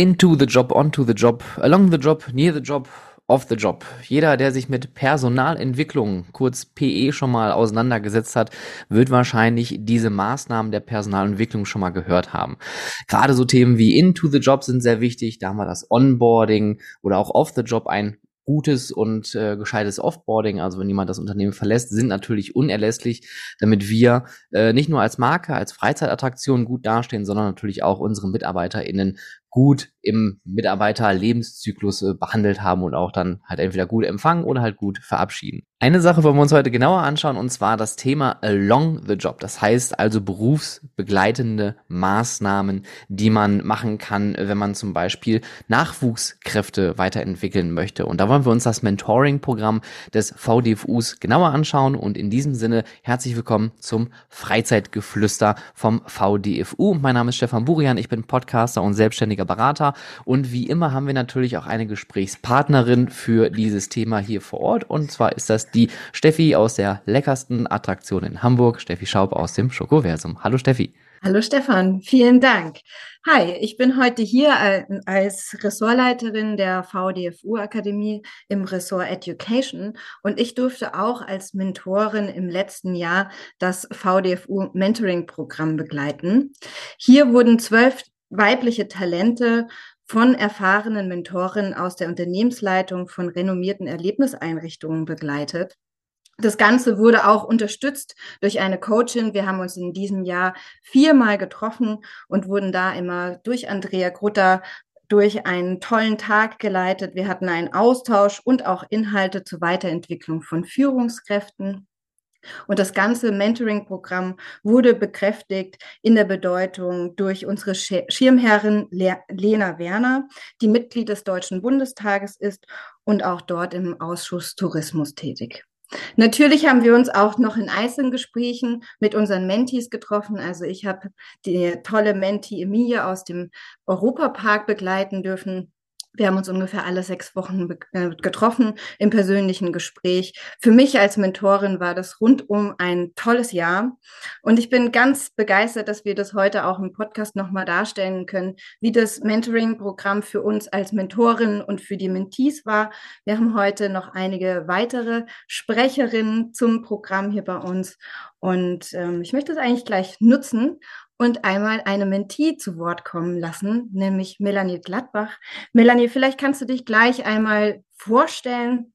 Into the job, onto the job, along the job, near the job, off the job. Jeder, der sich mit Personalentwicklung, kurz PE, schon mal auseinandergesetzt hat, wird wahrscheinlich diese Maßnahmen der Personalentwicklung schon mal gehört haben. Gerade so Themen wie into the job sind sehr wichtig. Da haben wir das Onboarding oder auch off the job ein gutes und äh, gescheites Offboarding, also wenn jemand das Unternehmen verlässt, sind natürlich unerlässlich, damit wir äh, nicht nur als Marke, als Freizeitattraktion gut dastehen, sondern natürlich auch unsere MitarbeiterInnen gut im Mitarbeiterlebenszyklus äh, behandelt haben und auch dann halt entweder gut empfangen oder halt gut verabschieden. Eine Sache wollen wir uns heute genauer anschauen und zwar das Thema Along the Job. Das heißt also berufsbegleitende Maßnahmen, die man machen kann, wenn man zum Beispiel Nachwuchskräfte weiterentwickeln möchte. Und da wollen wir uns das Mentoring-Programm des VDFUs genauer anschauen und in diesem Sinne herzlich willkommen zum Freizeitgeflüster vom VDFU. Mein Name ist Stefan Burian, ich bin Podcaster und selbstständiger Berater und wie immer haben wir natürlich auch eine Gesprächspartnerin für dieses Thema hier vor Ort. Und zwar ist das die Steffi aus der leckersten Attraktion in Hamburg, Steffi Schaub aus dem Schokoversum. Hallo Steffi. Hallo Stefan, vielen Dank. Hi, ich bin heute hier als Ressortleiterin der VDFU Akademie im Ressort Education und ich durfte auch als Mentorin im letzten Jahr das VDFU Mentoring Programm begleiten. Hier wurden zwölf weibliche Talente von erfahrenen Mentoren aus der Unternehmensleitung von renommierten Erlebniseinrichtungen begleitet. Das Ganze wurde auch unterstützt durch eine Coachin. Wir haben uns in diesem Jahr viermal getroffen und wurden da immer durch Andrea Grutter durch einen tollen Tag geleitet. Wir hatten einen Austausch und auch Inhalte zur Weiterentwicklung von Führungskräften. Und das ganze Mentoring-Programm wurde bekräftigt in der Bedeutung durch unsere Schirmherrin Lena Werner, die Mitglied des Deutschen Bundestages ist und auch dort im Ausschuss Tourismus tätig. Natürlich haben wir uns auch noch in Einzelgesprächen mit unseren Mentees getroffen. Also ich habe die tolle Mentee Emilie aus dem Europapark begleiten dürfen wir haben uns ungefähr alle sechs Wochen äh, getroffen im persönlichen Gespräch. Für mich als Mentorin war das rundum ein tolles Jahr. Und ich bin ganz begeistert, dass wir das heute auch im Podcast nochmal darstellen können, wie das Mentoring-Programm für uns als Mentorin und für die Mentees war. Wir haben heute noch einige weitere Sprecherinnen zum Programm hier bei uns. Und ähm, ich möchte es eigentlich gleich nutzen und einmal eine Mentee zu Wort kommen lassen, nämlich Melanie Gladbach. Melanie, vielleicht kannst du dich gleich einmal vorstellen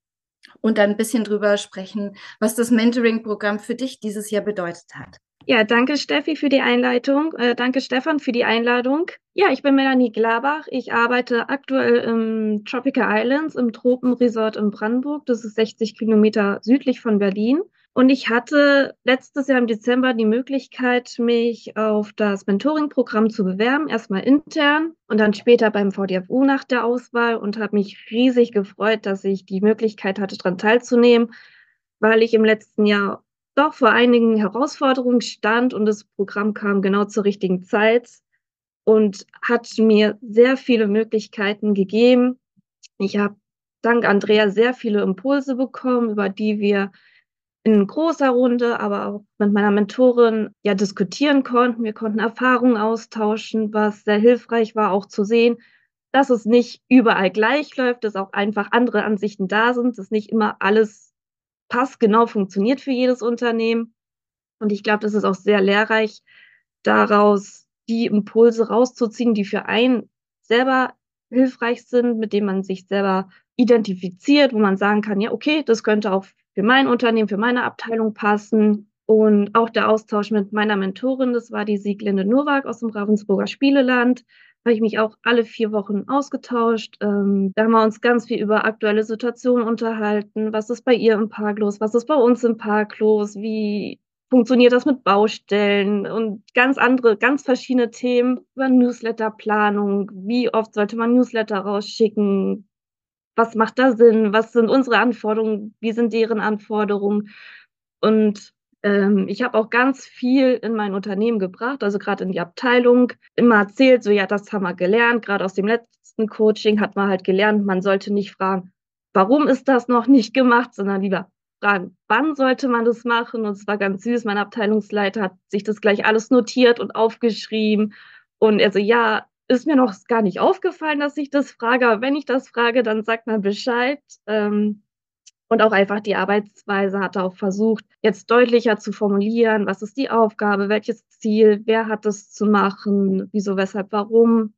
und dann ein bisschen drüber sprechen, was das Mentoring-Programm für dich dieses Jahr bedeutet hat. Ja, danke Steffi für die Einleitung. Äh, danke Stefan für die Einladung. Ja, ich bin Melanie Glabach. Ich arbeite aktuell im Tropical Islands im Tropenresort in Brandenburg. Das ist 60 Kilometer südlich von Berlin. Und ich hatte letztes Jahr im Dezember die Möglichkeit, mich auf das Mentoring-Programm zu bewerben, erstmal intern und dann später beim VDFU nach der Auswahl und habe mich riesig gefreut, dass ich die Möglichkeit hatte, daran teilzunehmen, weil ich im letzten Jahr doch vor einigen Herausforderungen stand und das Programm kam genau zur richtigen Zeit und hat mir sehr viele Möglichkeiten gegeben. Ich habe dank Andrea sehr viele Impulse bekommen, über die wir in großer Runde, aber auch mit meiner Mentorin ja diskutieren konnten. Wir konnten Erfahrungen austauschen, was sehr hilfreich war, auch zu sehen, dass es nicht überall gleich läuft, dass auch einfach andere Ansichten da sind, dass nicht immer alles passgenau funktioniert für jedes Unternehmen. Und ich glaube, das ist auch sehr lehrreich, daraus die Impulse rauszuziehen, die für einen selber hilfreich sind, mit denen man sich selber identifiziert, wo man sagen kann, ja, okay, das könnte auch für mein Unternehmen, für meine Abteilung passen. Und auch der Austausch mit meiner Mentorin, das war die Sieglinde Nowak aus dem Ravensburger Spieleland, habe ich mich auch alle vier Wochen ausgetauscht. Ähm, da haben wir uns ganz viel über aktuelle Situationen unterhalten. Was ist bei ihr im Park los? Was ist bei uns im Park los? Wie funktioniert das mit Baustellen und ganz andere, ganz verschiedene Themen über Newsletterplanung. Wie oft sollte man Newsletter rausschicken? Was macht da Sinn, was sind unsere Anforderungen, wie sind deren Anforderungen. Und ähm, ich habe auch ganz viel in mein Unternehmen gebracht, also gerade in die Abteilung, immer erzählt, so ja, das haben wir gelernt, gerade aus dem letzten Coaching hat man halt gelernt, man sollte nicht fragen, warum ist das noch nicht gemacht, sondern lieber fragen, wann sollte man das machen. Und es war ganz süß, mein Abteilungsleiter hat sich das gleich alles notiert und aufgeschrieben. Und er so, ja, ist mir noch gar nicht aufgefallen, dass ich das frage. Aber wenn ich das frage, dann sagt man Bescheid. Ähm, und auch einfach die Arbeitsweise hat auch versucht, jetzt deutlicher zu formulieren, was ist die Aufgabe, welches Ziel, wer hat es zu machen, wieso, weshalb, warum.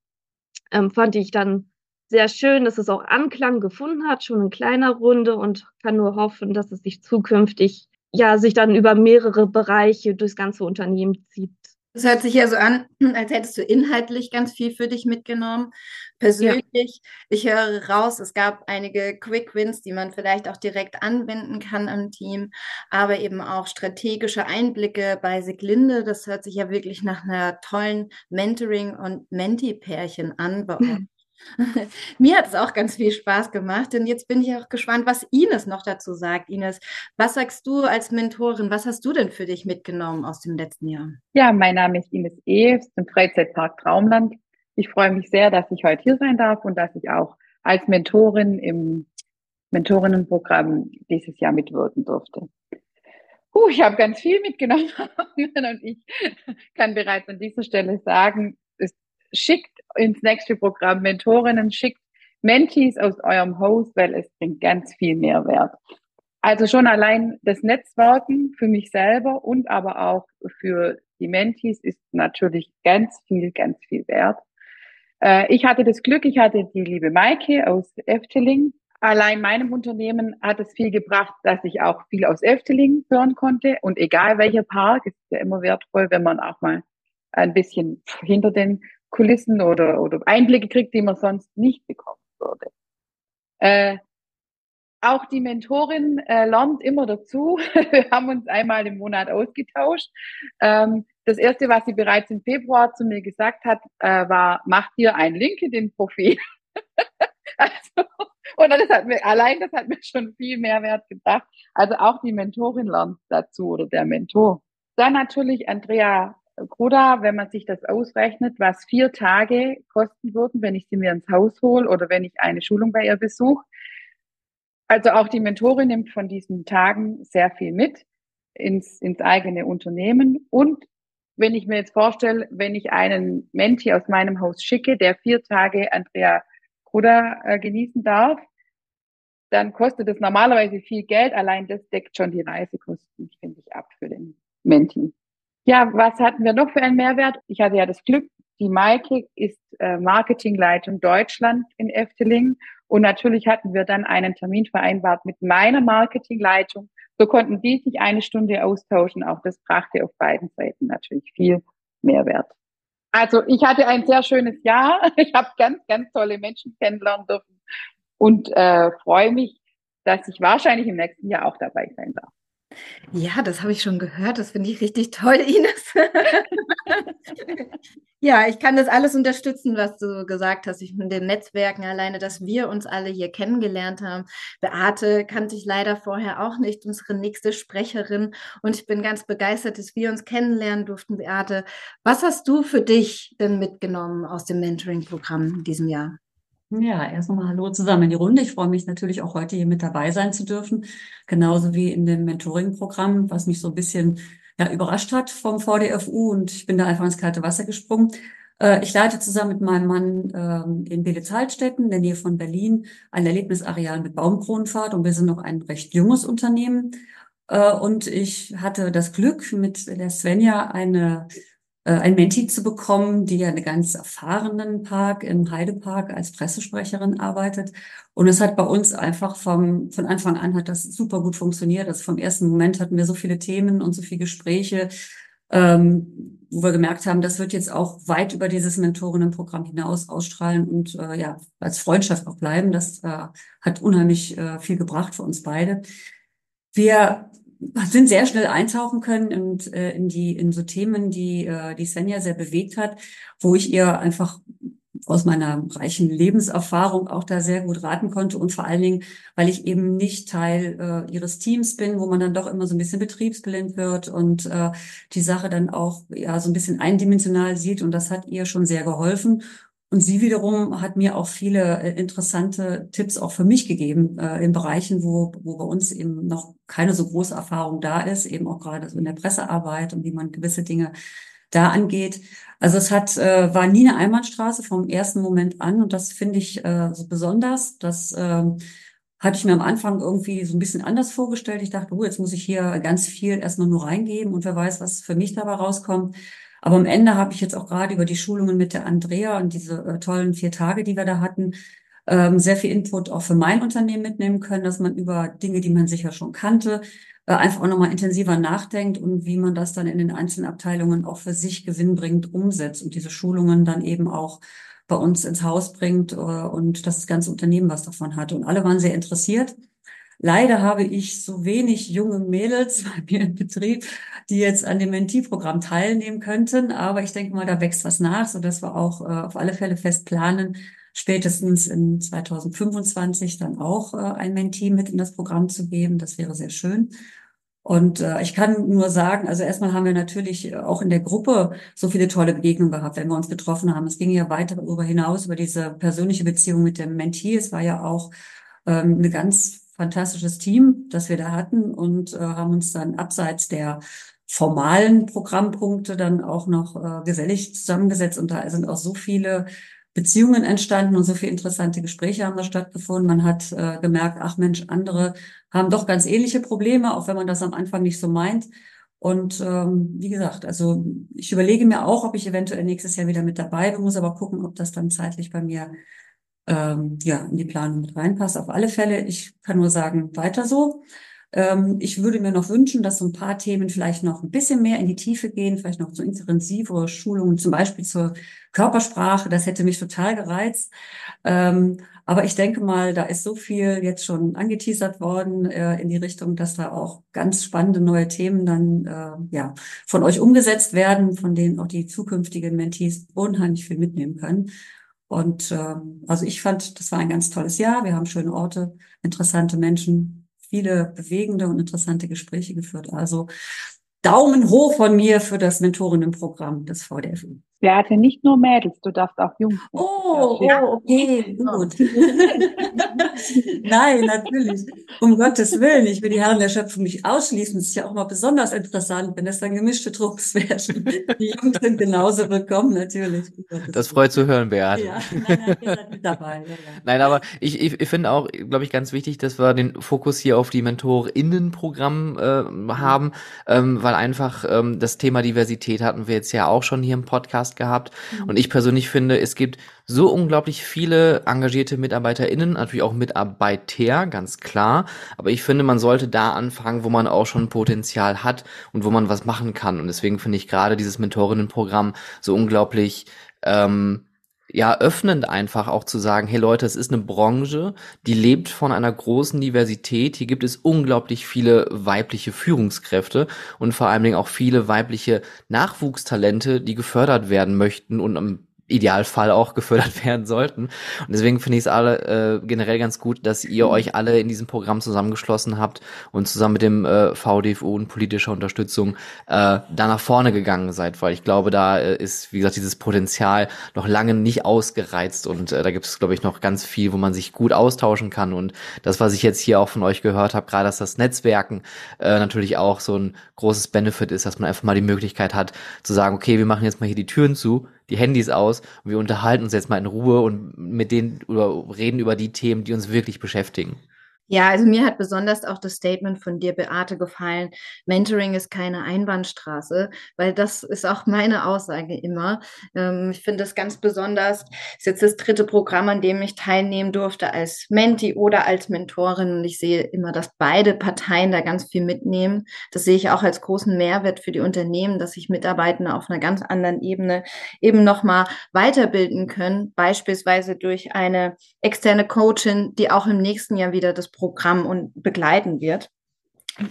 Ähm, fand ich dann sehr schön, dass es auch Anklang gefunden hat, schon in kleiner Runde und kann nur hoffen, dass es sich zukünftig ja sich dann über mehrere Bereiche durchs ganze Unternehmen zieht. Das hört sich ja so an, als hättest du inhaltlich ganz viel für dich mitgenommen. Persönlich, ja. ich höre raus, es gab einige Quick Wins, die man vielleicht auch direkt anwenden kann am Team, aber eben auch strategische Einblicke bei Siglinde. Das hört sich ja wirklich nach einer tollen Mentoring- und Menti-Pärchen an bei euch. Mir hat es auch ganz viel Spaß gemacht und jetzt bin ich auch gespannt, was Ines noch dazu sagt. Ines, was sagst du als Mentorin? Was hast du denn für dich mitgenommen aus dem letzten Jahr? Ja, mein Name ist Ines E. zum Freizeitpark Traumland. Ich freue mich sehr, dass ich heute hier sein darf und dass ich auch als Mentorin im Mentorinnenprogramm dieses Jahr mitwirken durfte. Uh, ich habe ganz viel mitgenommen und ich kann bereits an dieser Stelle sagen, es schickt ins nächste Programm Mentorinnen, schickt Mentees aus eurem Host, weil es bringt ganz viel Mehrwert. Also schon allein das Netzwerken für mich selber und aber auch für die Mentees ist natürlich ganz viel, ganz viel wert. Äh, ich hatte das Glück, ich hatte die liebe Maike aus Efteling. Allein meinem Unternehmen hat es viel gebracht, dass ich auch viel aus Efteling hören konnte. Und egal welcher Park, ist ja immer wertvoll, wenn man auch mal ein bisschen hinter den Kulissen oder, oder Einblicke kriegt, die man sonst nicht bekommen würde. Äh, auch die Mentorin äh, lernt immer dazu. Wir haben uns einmal im Monat ausgetauscht. Ähm, das erste, was sie bereits im Februar zu mir gesagt hat, äh, war, mach dir ein LinkedIn-Profil. also, und das hat mir, allein das hat mir schon viel Mehrwert gebracht. Also auch die Mentorin lernt dazu oder der Mentor. Dann natürlich Andrea Gruda, wenn man sich das ausrechnet, was vier Tage kosten würden, wenn ich sie mir ins Haus hole oder wenn ich eine Schulung bei ihr besuche. Also auch die Mentorin nimmt von diesen Tagen sehr viel mit ins, ins eigene Unternehmen. Und wenn ich mir jetzt vorstelle, wenn ich einen Menti aus meinem Haus schicke, der vier Tage Andrea Gruda äh, genießen darf, dann kostet es normalerweise viel Geld. Allein das deckt schon die Reisekosten, finde ich, ab für den Menti. Ja, was hatten wir noch für einen Mehrwert? Ich hatte ja das Glück, die Maike ist äh, Marketingleitung Deutschland in Efteling. Und natürlich hatten wir dann einen Termin vereinbart mit meiner Marketingleitung. So konnten die sich eine Stunde austauschen. Auch das brachte auf beiden Seiten natürlich viel Mehrwert. Also ich hatte ein sehr schönes Jahr. Ich habe ganz, ganz tolle Menschen kennenlernen dürfen und äh, freue mich, dass ich wahrscheinlich im nächsten Jahr auch dabei sein darf. Ja, das habe ich schon gehört. Das finde ich richtig toll, Ines. ja, ich kann das alles unterstützen, was du gesagt hast. Ich mit den Netzwerken alleine, dass wir uns alle hier kennengelernt haben. Beate kannte ich leider vorher auch nicht, unsere nächste Sprecherin. Und ich bin ganz begeistert, dass wir uns kennenlernen durften, Beate. Was hast du für dich denn mitgenommen aus dem Mentoring-Programm in diesem Jahr? Ja, erst nochmal Hallo zusammen in die Runde. Ich freue mich natürlich auch heute hier mit dabei sein zu dürfen, genauso wie in dem Mentoring-Programm, was mich so ein bisschen ja, überrascht hat vom VDFU und ich bin da einfach ins kalte Wasser gesprungen. Äh, ich leite zusammen mit meinem Mann ähm, in Belitz-Halstetten, in der Nähe von Berlin, ein Erlebnisareal mit Baumkronenfahrt und wir sind noch ein recht junges Unternehmen. Äh, und ich hatte das Glück, mit der Svenja eine ein Menti zu bekommen, die ja eine ganz erfahrenen Park im Heidepark als Pressesprecherin arbeitet. Und es hat bei uns einfach vom, von Anfang an hat das super gut funktioniert. Also vom ersten Moment hatten wir so viele Themen und so viele Gespräche, ähm, wo wir gemerkt haben, das wird jetzt auch weit über dieses Mentorinnenprogramm hinaus ausstrahlen und äh, ja, als Freundschaft auch bleiben. Das äh, hat unheimlich äh, viel gebracht für uns beide. Wir sind sehr schnell eintauchen können und äh, in die in so Themen, die äh, die Svenja sehr bewegt hat, wo ich ihr einfach aus meiner reichen Lebenserfahrung auch da sehr gut raten konnte und vor allen Dingen, weil ich eben nicht Teil äh, ihres Teams bin, wo man dann doch immer so ein bisschen betriebsblind wird und äh, die Sache dann auch ja so ein bisschen eindimensional sieht und das hat ihr schon sehr geholfen und sie wiederum hat mir auch viele äh, interessante Tipps auch für mich gegeben äh, in Bereichen, wo, wo bei uns eben noch keine so große Erfahrung da ist, eben auch gerade so in der Pressearbeit und wie man gewisse Dinge da angeht. Also es hat, äh, war nie eine Einbahnstraße vom ersten Moment an und das finde ich äh, so besonders. Das ähm, hatte ich mir am Anfang irgendwie so ein bisschen anders vorgestellt. Ich dachte, oh, jetzt muss ich hier ganz viel erstmal nur reingeben und wer weiß, was für mich dabei rauskommt. Aber am Ende habe ich jetzt auch gerade über die Schulungen mit der Andrea und diese äh, tollen vier Tage, die wir da hatten, ähm, sehr viel Input auch für mein Unternehmen mitnehmen können, dass man über Dinge, die man sicher schon kannte, äh, einfach auch nochmal intensiver nachdenkt und wie man das dann in den einzelnen Abteilungen auch für sich gewinnbringend umsetzt und diese Schulungen dann eben auch bei uns ins Haus bringt äh, und das ganze Unternehmen was davon hat. Und alle waren sehr interessiert. Leider habe ich so wenig junge Mädels bei mir im Betrieb, die jetzt an dem Mentee-Programm teilnehmen könnten. Aber ich denke mal, da wächst was nach, sodass wir auch äh, auf alle Fälle fest planen, spätestens in 2025 dann auch äh, ein Mentee mit in das Programm zu geben. Das wäre sehr schön. Und äh, ich kann nur sagen, also erstmal haben wir natürlich auch in der Gruppe so viele tolle Begegnungen gehabt, wenn wir uns getroffen haben. Es ging ja weiter darüber hinaus, über diese persönliche Beziehung mit dem Mentee. Es war ja auch ähm, ein ganz fantastisches Team, das wir da hatten und äh, haben uns dann abseits der formalen Programmpunkte dann auch noch äh, gesellig zusammengesetzt und da sind auch so viele Beziehungen entstanden und so viele interessante Gespräche haben da stattgefunden. Man hat äh, gemerkt, ach Mensch, andere haben doch ganz ähnliche Probleme, auch wenn man das am Anfang nicht so meint. Und ähm, wie gesagt, also ich überlege mir auch, ob ich eventuell nächstes Jahr wieder mit dabei bin, muss aber gucken, ob das dann zeitlich bei mir ähm, ja in die Planung mit reinpasst. Auf alle Fälle, ich kann nur sagen, weiter so. Ähm, ich würde mir noch wünschen, dass so ein paar Themen vielleicht noch ein bisschen mehr in die Tiefe gehen, vielleicht noch so intensivere Schulungen, zum Beispiel zur Körpersprache. Das hätte mich total gereizt. Ähm, aber ich denke mal, da ist so viel jetzt schon angeteasert worden äh, in die Richtung, dass da auch ganz spannende neue Themen dann äh, ja von euch umgesetzt werden, von denen auch die zukünftigen Mentees unheimlich viel mitnehmen können. Und ähm, also ich fand, das war ein ganz tolles Jahr. Wir haben schöne Orte, interessante Menschen, viele bewegende und interessante Gespräche geführt. Also Daumen hoch von mir für das Mentorinnenprogramm des VDFU. Beate, nicht nur Mädels, du darfst auch Jungs. Oh, oh okay, gut. Nein, natürlich. Um Gottes Willen, ich will die Herren der Schöpfung nicht ausschließen. Das ist ja auch mal besonders interessant, wenn das dann gemischte Trupps werden. Die Jungs sind genauso willkommen, natürlich. Das freut zu hören, Beate. Ja, nein, nein, mit dabei. Ja, ja. Nein, aber ich, ich, ich finde auch, glaube ich, ganz wichtig, dass wir den Fokus hier auf die MentorInnen-Programm äh, haben, ähm, weil einfach ähm, das Thema Diversität hatten wir jetzt ja auch schon hier im Podcast Podcast gehabt. Mhm. Und ich persönlich finde, es gibt so unglaublich viele engagierte MitarbeiterInnen, natürlich auch Mitarbeiter, ganz klar. Aber ich finde, man sollte da anfangen, wo man auch schon Potenzial hat und wo man was machen kann. Und deswegen finde ich gerade dieses Mentorinnenprogramm so unglaublich ähm, ja, öffnend einfach auch zu sagen, hey Leute, es ist eine Branche, die lebt von einer großen Diversität. Hier gibt es unglaublich viele weibliche Führungskräfte und vor allen Dingen auch viele weibliche Nachwuchstalente, die gefördert werden möchten und am Idealfall auch gefördert werden sollten. Und deswegen finde ich es alle äh, generell ganz gut, dass ihr mhm. euch alle in diesem Programm zusammengeschlossen habt und zusammen mit dem äh, VDFU und politischer Unterstützung äh, da nach vorne gegangen seid, weil ich glaube, da äh, ist, wie gesagt, dieses Potenzial noch lange nicht ausgereizt und äh, da gibt es, glaube ich, noch ganz viel, wo man sich gut austauschen kann. Und das, was ich jetzt hier auch von euch gehört habe, gerade dass das Netzwerken äh, natürlich auch so ein großes Benefit ist, dass man einfach mal die Möglichkeit hat zu sagen, okay, wir machen jetzt mal hier die Türen zu die Handys aus und wir unterhalten uns jetzt mal in Ruhe und mit denen oder reden über die Themen, die uns wirklich beschäftigen. Ja, also mir hat besonders auch das Statement von dir, Beate, gefallen. Mentoring ist keine Einbahnstraße, weil das ist auch meine Aussage immer. Ähm, ich finde das ganz besonders. Das ist jetzt das dritte Programm, an dem ich teilnehmen durfte als Menti oder als Mentorin. Und ich sehe immer, dass beide Parteien da ganz viel mitnehmen. Das sehe ich auch als großen Mehrwert für die Unternehmen, dass sich Mitarbeitende auf einer ganz anderen Ebene eben nochmal weiterbilden können. Beispielsweise durch eine externe Coachin, die auch im nächsten Jahr wieder das Programm und begleiten wird.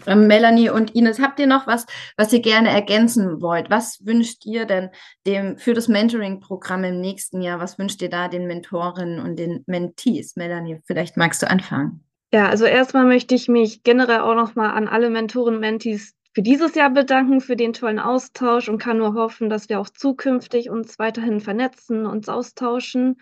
Ähm, Melanie und Ines, habt ihr noch was, was ihr gerne ergänzen wollt? Was wünscht ihr denn dem für das Mentoring-Programm im nächsten Jahr? Was wünscht ihr da den Mentorinnen und den Mentees? Melanie, vielleicht magst du anfangen. Ja, also erstmal möchte ich mich generell auch nochmal an alle Mentoren und Mentees für dieses Jahr bedanken, für den tollen Austausch und kann nur hoffen, dass wir auch zukünftig uns weiterhin vernetzen, uns austauschen.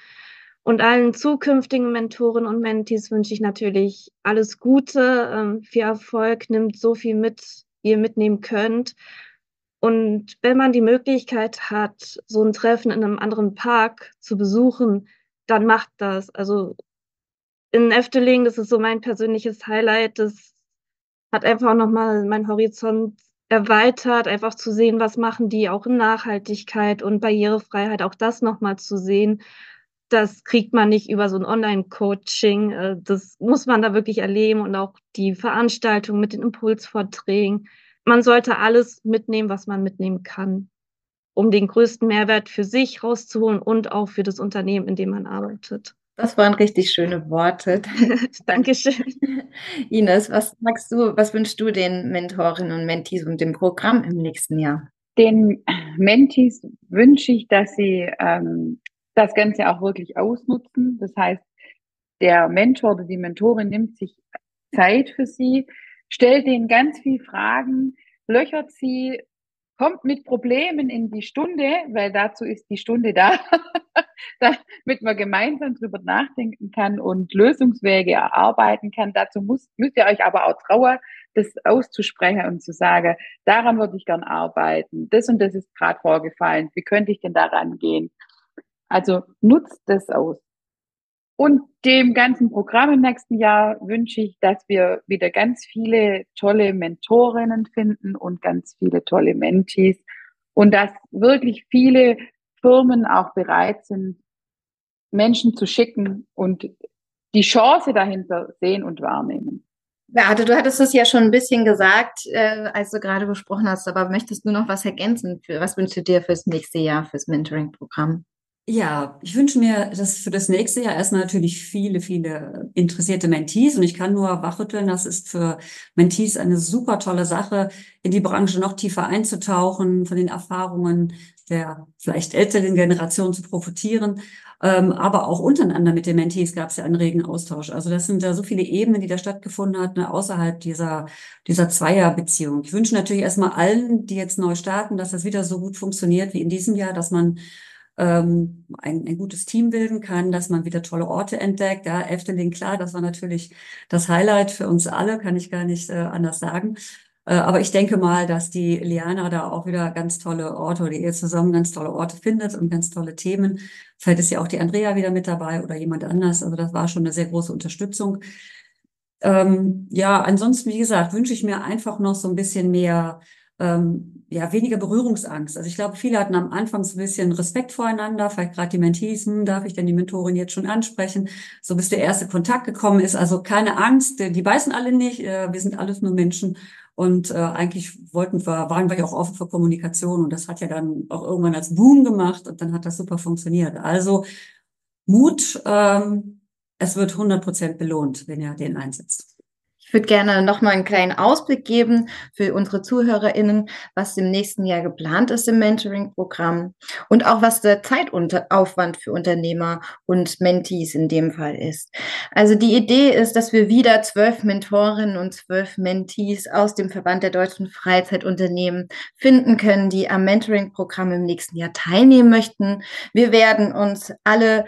Und allen zukünftigen Mentoren und Mentees wünsche ich natürlich alles Gute, ähm, viel Erfolg, nimmt so viel mit, wie ihr mitnehmen könnt. Und wenn man die Möglichkeit hat, so ein Treffen in einem anderen Park zu besuchen, dann macht das. Also in Efteling, das ist so mein persönliches Highlight. Das hat einfach nochmal meinen Horizont erweitert, einfach zu sehen, was machen die auch in Nachhaltigkeit und Barrierefreiheit, auch das nochmal zu sehen. Das kriegt man nicht über so ein Online-Coaching. Äh, das muss man da wirklich erleben und auch die Veranstaltung mit den Impulsvorträgen. Man sollte alles mitnehmen, was man mitnehmen kann, um den größten Mehrwert für sich rauszuholen und auch für das Unternehmen, in dem man arbeitet. Das waren richtig schöne Worte. Dankeschön. Ines, was magst du, was wünschst du den Mentorinnen und Mentees und dem Programm im nächsten Jahr? Den Mentees wünsche ich, dass sie ähm, das Ganze auch wirklich ausnutzen. Das heißt, der Mentor oder die Mentorin nimmt sich Zeit für sie, stellt ihnen ganz viel Fragen, löchert sie, kommt mit Problemen in die Stunde, weil dazu ist die Stunde da, damit man gemeinsam drüber nachdenken kann und Lösungswege erarbeiten kann. Dazu muss, müsst ihr euch aber auch trauen, das auszusprechen und zu sagen, daran würde ich gern arbeiten. Das und das ist gerade vorgefallen. Wie könnte ich denn daran gehen? Also nutzt das aus. Und dem ganzen Programm im nächsten Jahr wünsche ich, dass wir wieder ganz viele tolle Mentorinnen finden und ganz viele tolle Mentees und dass wirklich viele Firmen auch bereit sind, Menschen zu schicken und die Chance dahinter sehen und wahrnehmen. Beate, du hattest es ja schon ein bisschen gesagt, äh, als du gerade besprochen hast, aber möchtest du noch was ergänzen? Für, was wünschst du dir fürs nächste Jahr, fürs Mentoring-Programm? Ja, ich wünsche mir dass für das nächste Jahr erstmal natürlich viele, viele interessierte Mentees und ich kann nur wachrütteln, das ist für Mentees eine super tolle Sache, in die Branche noch tiefer einzutauchen, von den Erfahrungen der vielleicht älteren Generation zu profitieren, ähm, aber auch untereinander mit den Mentees gab es ja einen regen Austausch. Also das sind da so viele Ebenen, die da stattgefunden hat, ne, außerhalb dieser, dieser Zweierbeziehung. Ich wünsche natürlich erstmal allen, die jetzt neu starten, dass das wieder so gut funktioniert wie in diesem Jahr, dass man ähm, ein, ein gutes Team bilden kann, dass man wieder tolle Orte entdeckt. Ja, Efteling, klar, das war natürlich das Highlight für uns alle, kann ich gar nicht äh, anders sagen. Äh, aber ich denke mal, dass die Liana da auch wieder ganz tolle Orte oder ihr zusammen ganz tolle Orte findet und ganz tolle Themen. Vielleicht ist ja auch die Andrea wieder mit dabei oder jemand anders. Also das war schon eine sehr große Unterstützung. Ähm, ja, ansonsten, wie gesagt, wünsche ich mir einfach noch so ein bisschen mehr ähm, ja, weniger Berührungsangst. Also ich glaube, viele hatten am Anfang so ein bisschen Respekt voreinander, vielleicht gerade die Mentees, hm, darf ich denn die Mentorin jetzt schon ansprechen, so bis der erste Kontakt gekommen ist. Also keine Angst, die beißen alle nicht, äh, wir sind alles nur Menschen und äh, eigentlich wollten wir, waren wir ja auch offen für Kommunikation und das hat ja dann auch irgendwann als Boom gemacht und dann hat das super funktioniert. Also Mut, ähm, es wird 100 Prozent belohnt, wenn ihr den einsetzt. Ich würde gerne noch mal einen kleinen Ausblick geben für unsere ZuhörerInnen, was im nächsten Jahr geplant ist im Mentoring-Programm und auch was der Zeitaufwand für Unternehmer und Mentees in dem Fall ist. Also die Idee ist, dass wir wieder zwölf Mentorinnen und zwölf Mentees aus dem Verband der deutschen Freizeitunternehmen finden können, die am Mentoring-Programm im nächsten Jahr teilnehmen möchten. Wir werden uns alle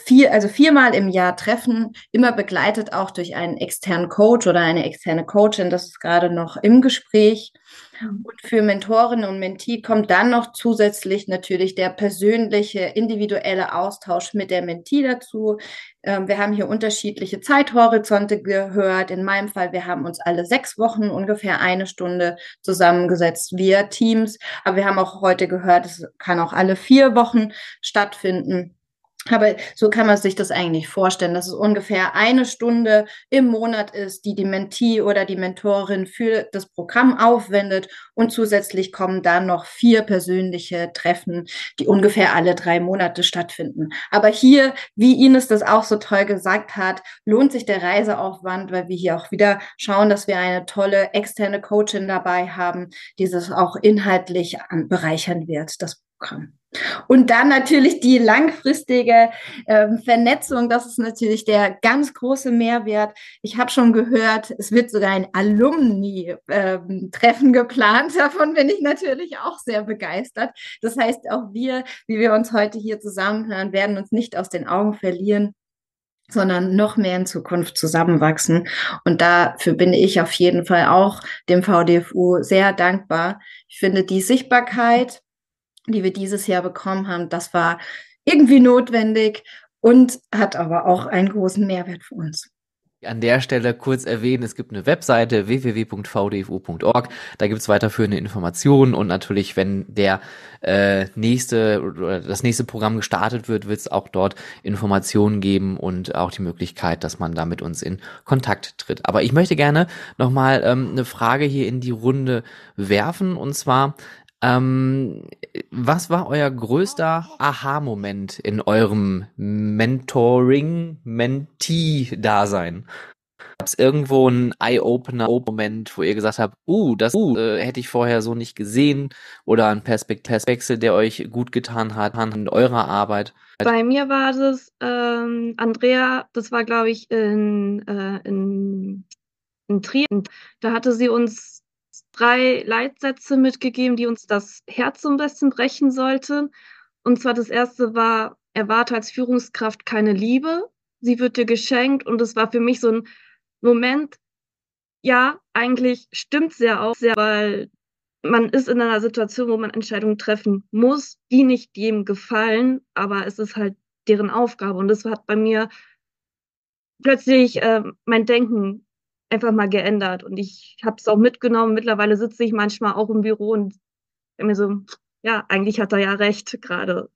vier, also viermal im Jahr treffen, immer begleitet auch durch einen externen Coach oder eine externe Coachin. Das ist gerade noch im Gespräch. Mhm. Und für Mentorinnen und Mentee kommt dann noch zusätzlich natürlich der persönliche, individuelle Austausch mit der Mentee dazu. Ähm, wir haben hier unterschiedliche Zeithorizonte gehört. In meinem Fall, wir haben uns alle sechs Wochen ungefähr eine Stunde zusammengesetzt via Teams. Aber wir haben auch heute gehört, es kann auch alle vier Wochen stattfinden. Aber so kann man sich das eigentlich vorstellen, dass es ungefähr eine Stunde im Monat ist, die die Mentee oder die Mentorin für das Programm aufwendet. Und zusätzlich kommen dann noch vier persönliche Treffen, die ungefähr alle drei Monate stattfinden. Aber hier, wie Ines das auch so toll gesagt hat, lohnt sich der Reiseaufwand, weil wir hier auch wieder schauen, dass wir eine tolle externe Coachin dabei haben, die das auch inhaltlich bereichern wird, das Programm. Und dann natürlich die langfristige ähm, Vernetzung, das ist natürlich der ganz große Mehrwert. Ich habe schon gehört, es wird sogar ein Alumni-Treffen ähm, geplant. Davon bin ich natürlich auch sehr begeistert. Das heißt, auch wir, wie wir uns heute hier zusammenhören, werden uns nicht aus den Augen verlieren sondern noch mehr in Zukunft zusammenwachsen. Und dafür bin ich auf jeden Fall auch dem VDFU sehr dankbar. Ich finde die Sichtbarkeit, die wir dieses Jahr bekommen haben, das war irgendwie notwendig und hat aber auch einen großen Mehrwert für uns. An der Stelle kurz erwähnen, es gibt eine Webseite www.vdfu.org, da gibt es weiterführende Informationen und natürlich, wenn der äh, nächste oder das nächste Programm gestartet wird, wird es auch dort Informationen geben und auch die Möglichkeit, dass man da mit uns in Kontakt tritt. Aber ich möchte gerne nochmal ähm, eine Frage hier in die Runde werfen. Und zwar, ähm, was war euer größter Aha-Moment in eurem Mentoring-Mentee-Dasein? Gab es irgendwo einen Eye-Opener-Moment, wo ihr gesagt habt, uh, das uh, hätte ich vorher so nicht gesehen oder ein Perspektivwechsel, der euch gut getan hat in eurer Arbeit? Bei mir war das ähm, Andrea, das war glaube ich in, äh, in, in Trier. Da hatte sie uns drei Leitsätze mitgegeben, die uns das Herz so ein bisschen brechen sollten. Und zwar das erste war, erwarte als Führungskraft keine Liebe. Sie wird dir geschenkt. Und es war für mich so ein Moment, ja, eigentlich stimmt sehr auch sehr, weil man ist in einer Situation, wo man Entscheidungen treffen muss, die nicht jedem gefallen, aber es ist halt deren Aufgabe. Und das hat bei mir plötzlich äh, mein Denken einfach mal geändert. Und ich habe es auch mitgenommen. Mittlerweile sitze ich manchmal auch im Büro und mir so, ja, eigentlich hat er ja recht gerade.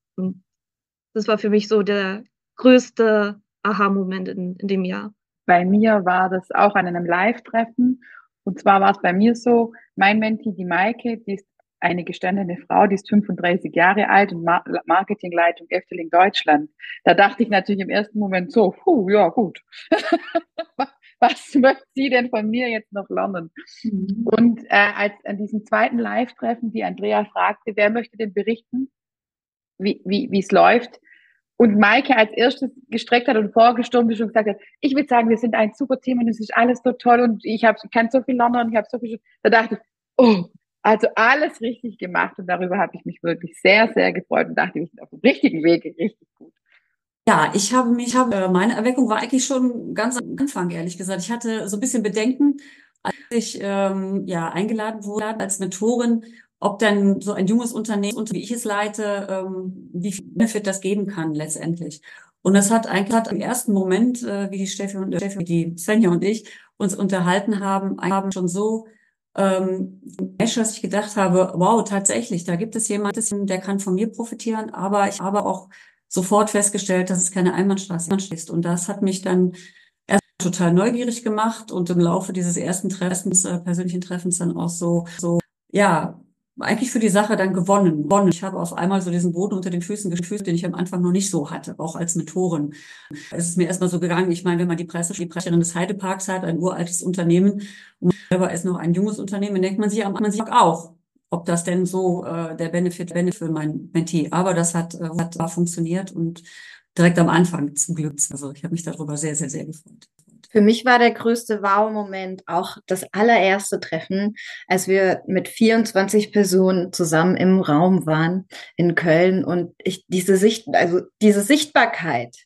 Das war für mich so der größte Aha-Moment in, in dem Jahr. Bei mir war das auch an einem Live-Treffen. Und zwar war es bei mir so, mein Menti, die Maike, die ist eine gestandene Frau, die ist 35 Jahre alt und Marketingleitung Efteling Deutschland. Da dachte ich natürlich im ersten Moment so, puh, ja gut. was möchte sie denn von mir jetzt noch lernen? Mhm. Und äh, als an diesem zweiten Live-Treffen die Andrea fragte, wer möchte denn berichten, wie wie wie, es läuft? Und Maike als erstes gestreckt hat und vorgestorben ist und gesagt hat, ich würde sagen, wir sind ein super Team und es ist alles so toll und ich habe kann so viel lernen und ich habe so viel. Da dachte ich, oh, also alles richtig gemacht und darüber habe ich mich wirklich sehr, sehr gefreut und dachte, wir sind auf dem richtigen Weg, richtig gut. Ja, ich habe mich, habe, äh, meine Erweckung war eigentlich schon ganz am Anfang, ehrlich gesagt. Ich hatte so ein bisschen Bedenken, als ich ähm, ja eingeladen wurde als Mentorin, ob denn so ein junges Unternehmen, wie ich es leite, ähm, wie viel Benefit das geben kann letztendlich. Und das hat eigentlich hat im ersten Moment, äh, wie die Steffi und Steffi, wie die Svenja und ich uns unterhalten haben, haben schon so ähm, dass ich gedacht habe, wow, tatsächlich, da gibt es jemanden, der kann von mir profitieren, aber ich habe auch sofort festgestellt, dass es keine Einbahnstraße ist. Und das hat mich dann erst total neugierig gemacht und im Laufe dieses ersten Treffens, äh, persönlichen Treffens dann auch so, so, ja, eigentlich für die Sache dann gewonnen. Ich habe auf einmal so diesen Boden unter den Füßen gefühlt, den ich am Anfang noch nicht so hatte, auch als Mentorin. Es ist mir erstmal so gegangen, ich meine, wenn man die Presse, die Sprecherin des Heideparks hat, ein uraltes Unternehmen, und selber ist noch ein junges Unternehmen, denkt man sich am Anfang auch, ob das denn so äh, der Benefit, Benefit für mein Mentee. Aber das hat, äh, hat war funktioniert und direkt am Anfang zum Glück. Also ich habe mich darüber sehr, sehr, sehr gefreut. Für mich war der größte Wow-Moment auch das allererste Treffen, als wir mit 24 Personen zusammen im Raum waren in Köln und ich diese Sicht, also diese Sichtbarkeit,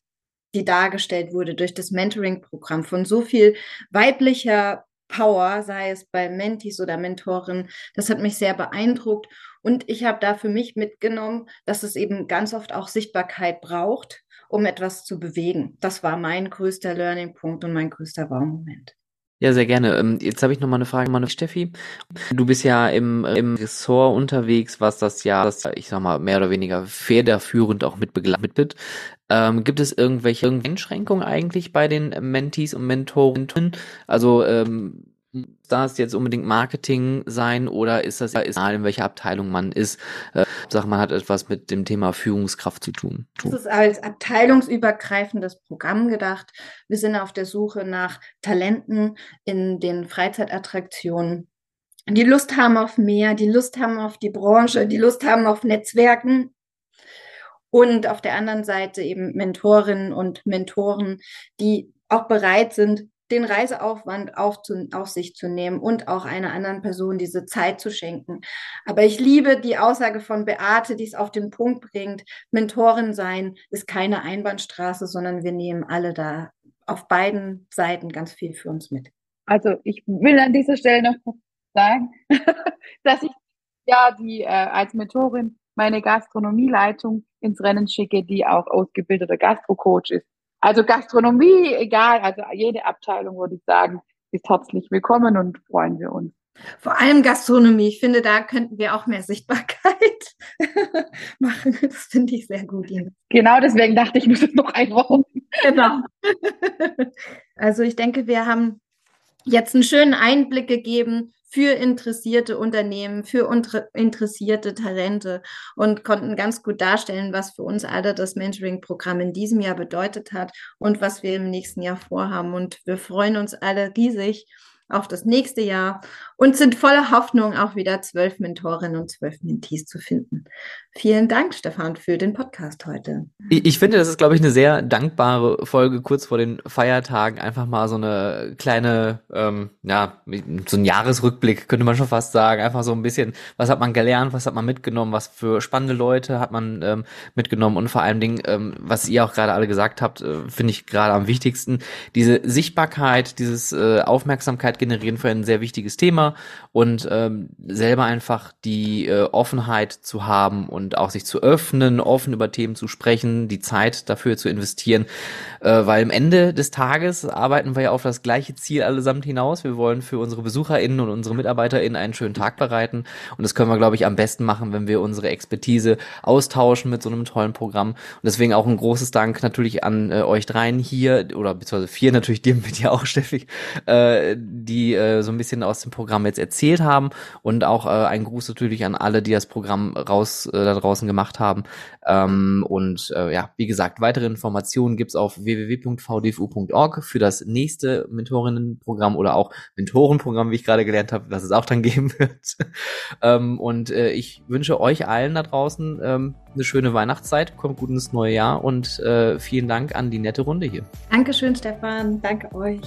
die dargestellt wurde durch das Mentoring-Programm von so viel weiblicher Power, sei es bei Mentis oder Mentoren. Das hat mich sehr beeindruckt. Und ich habe da für mich mitgenommen, dass es eben ganz oft auch Sichtbarkeit braucht, um etwas zu bewegen. Das war mein größter Learning-Punkt und mein größter Wow-Moment. Ja, sehr gerne. Ähm, jetzt habe ich noch mal eine Frage, meine Steffi. Du bist ja im, im Ressort unterwegs, was das ja, das, ich sag mal, mehr oder weniger federführend auch mit begleitet. Ähm, gibt es irgendwelche Einschränkungen eigentlich bei den Mentees und Mentoren? Also ähm, darf es jetzt unbedingt Marketing sein oder ist das ist in welcher Abteilung man ist? Äh, sag man hat etwas mit dem Thema Führungskraft zu tun. Das ist als abteilungsübergreifendes Programm gedacht. Wir sind auf der Suche nach Talenten in den Freizeitattraktionen, die Lust haben auf mehr, die Lust haben auf die Branche, die Lust haben auf Netzwerken. Und auf der anderen Seite eben Mentorinnen und Mentoren, die auch bereit sind, den Reiseaufwand auf, zu, auf sich zu nehmen und auch einer anderen Person diese Zeit zu schenken. Aber ich liebe die Aussage von Beate, die es auf den Punkt bringt. Mentorin sein ist keine Einbahnstraße, sondern wir nehmen alle da auf beiden Seiten ganz viel für uns mit. Also ich will an dieser Stelle noch sagen, dass ich ja die äh, als Mentorin meine Gastronomieleitung ins Rennen schicke, die auch ausgebildeter Gastrocoach ist. Also Gastronomie, egal, also jede Abteilung würde ich sagen, ist herzlich willkommen und freuen wir uns. Vor allem Gastronomie. Ich finde, da könnten wir auch mehr Sichtbarkeit machen. Das finde ich sehr gut. Ines. Genau deswegen dachte ich, ich muss es noch einbauen. Genau. Also ich denke, wir haben jetzt einen schönen Einblick gegeben für interessierte Unternehmen, für interessierte Talente und konnten ganz gut darstellen, was für uns alle das Mentoring-Programm in diesem Jahr bedeutet hat und was wir im nächsten Jahr vorhaben. Und wir freuen uns alle riesig auf das nächste Jahr und sind voller Hoffnung, auch wieder zwölf Mentorinnen und zwölf Mentees zu finden. Vielen Dank, Stefan, für den Podcast heute. Ich, ich finde, das ist, glaube ich, eine sehr dankbare Folge kurz vor den Feiertagen. Einfach mal so eine kleine, ähm, ja, so ein Jahresrückblick, könnte man schon fast sagen. Einfach so ein bisschen, was hat man gelernt, was hat man mitgenommen, was für spannende Leute hat man ähm, mitgenommen und vor allen Dingen, ähm, was ihr auch gerade alle gesagt habt, äh, finde ich gerade am wichtigsten, diese Sichtbarkeit, dieses äh, Aufmerksamkeit generieren für ein sehr wichtiges Thema und ähm, selber einfach die äh, Offenheit zu haben und auch sich zu öffnen, offen über Themen zu sprechen, die Zeit dafür zu investieren, äh, weil am Ende des Tages arbeiten wir ja auf das gleiche Ziel allesamt hinaus. Wir wollen für unsere BesucherInnen und unsere MitarbeiterInnen einen schönen Tag bereiten. Und das können wir, glaube ich, am besten machen, wenn wir unsere Expertise austauschen mit so einem tollen Programm. Und deswegen auch ein großes Dank natürlich an äh, euch dreien hier oder beziehungsweise vier natürlich dir mit dir auch, Steffi, äh, die äh, so ein bisschen aus dem Programm jetzt erzählt haben und auch äh, ein Gruß natürlich an alle, die das Programm raus äh, da draußen gemacht haben. Ähm, und äh, ja, wie gesagt, weitere Informationen gibt's auf www.vdfu.org für das nächste Mentorinnenprogramm oder auch Mentorenprogramm, wie ich gerade gelernt habe, was es auch dann geben wird. ähm, und äh, ich wünsche euch allen da draußen ähm, eine schöne Weihnachtszeit, kommt gut ins neue Jahr und äh, vielen Dank an die nette Runde hier. Dankeschön, Stefan. Danke euch.